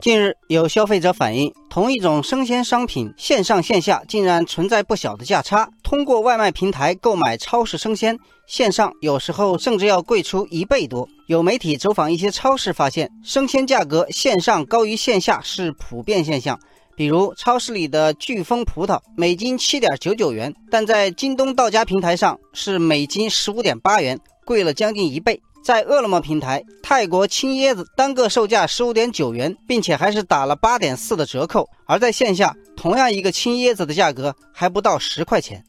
近日，有消费者反映，同一种生鲜商品线上线下竟然存在不小的价差。通过外卖平台购买超市生鲜，线上有时候甚至要贵出一倍多。有媒体走访一些超市，发现生鲜价格线上高于线下是普遍现象。比如，超市里的飓风葡萄每斤七点九九元，但在京东到家平台上是每斤十五点八元，贵了将近一倍。在饿了么平台，泰国青椰子单个售价十五点九元，并且还是打了八点四的折扣；而在线下，同样一个青椰子的价格还不到十块钱。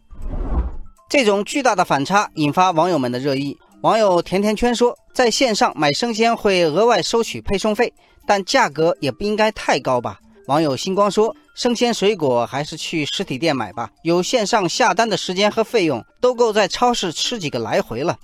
这种巨大的反差引发网友们的热议。网友甜甜圈说，在线上买生鲜会额外收取配送费，但价格也不应该太高吧？网友星光说，生鲜水果还是去实体店买吧，有线上下单的时间和费用，都够在超市吃几个来回了。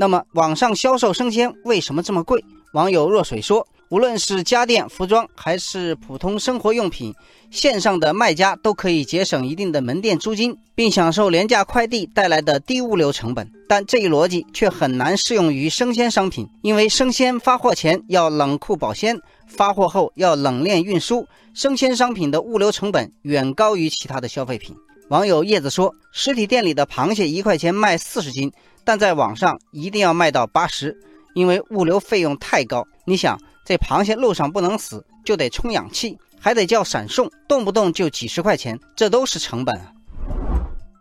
那么，网上销售生鲜为什么这么贵？网友若水说，无论是家电、服装，还是普通生活用品，线上的卖家都可以节省一定的门店租金，并享受廉价快递带来的低物流成本。但这一逻辑却很难适用于生鲜商品，因为生鲜发货前要冷库保鲜，发货后要冷链运输，生鲜商品的物流成本远高于其他的消费品。网友叶子说，实体店里的螃蟹一块钱卖四十斤。但在网上一定要卖到八十，因为物流费用太高。你想，这螃蟹路上不能死，就得充氧气，还得叫闪送，动不动就几十块钱，这都是成本啊！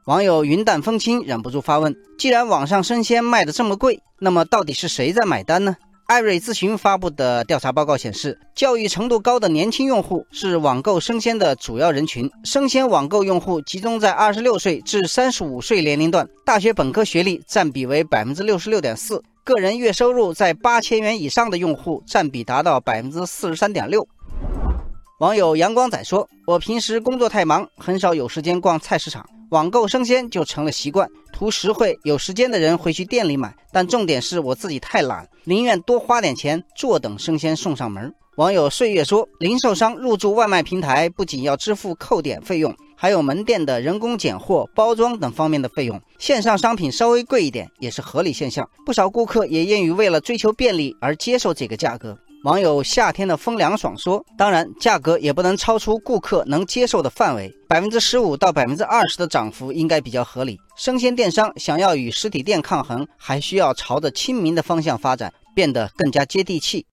网友云淡风轻忍不住发问：既然网上生鲜卖的这么贵，那么到底是谁在买单呢？艾瑞咨询发布的调查报告显示，教育程度高的年轻用户是网购生鲜的主要人群。生鲜网购用户集中在二十六岁至三十五岁年龄段，大学本科学历占比为百分之六十六点四，个人月收入在八千元以上的用户占比达到百分之四十三点六。网友阳光仔说：“我平时工作太忙，很少有时间逛菜市场。”网购生鲜就成了习惯，图实惠，有时间的人会去店里买，但重点是我自己太懒，宁愿多花点钱，坐等生鲜送上门。网友岁月说，零售商入驻外卖平台，不仅要支付扣点费用，还有门店的人工拣货、包装等方面的费用。线上商品稍微贵一点也是合理现象，不少顾客也愿意为了追求便利而接受这个价格。网友夏天的风凉爽说：“当然，价格也不能超出顾客能接受的范围，百分之十五到百分之二十的涨幅应该比较合理。生鲜电商想要与实体店抗衡，还需要朝着亲民的方向发展，变得更加接地气。”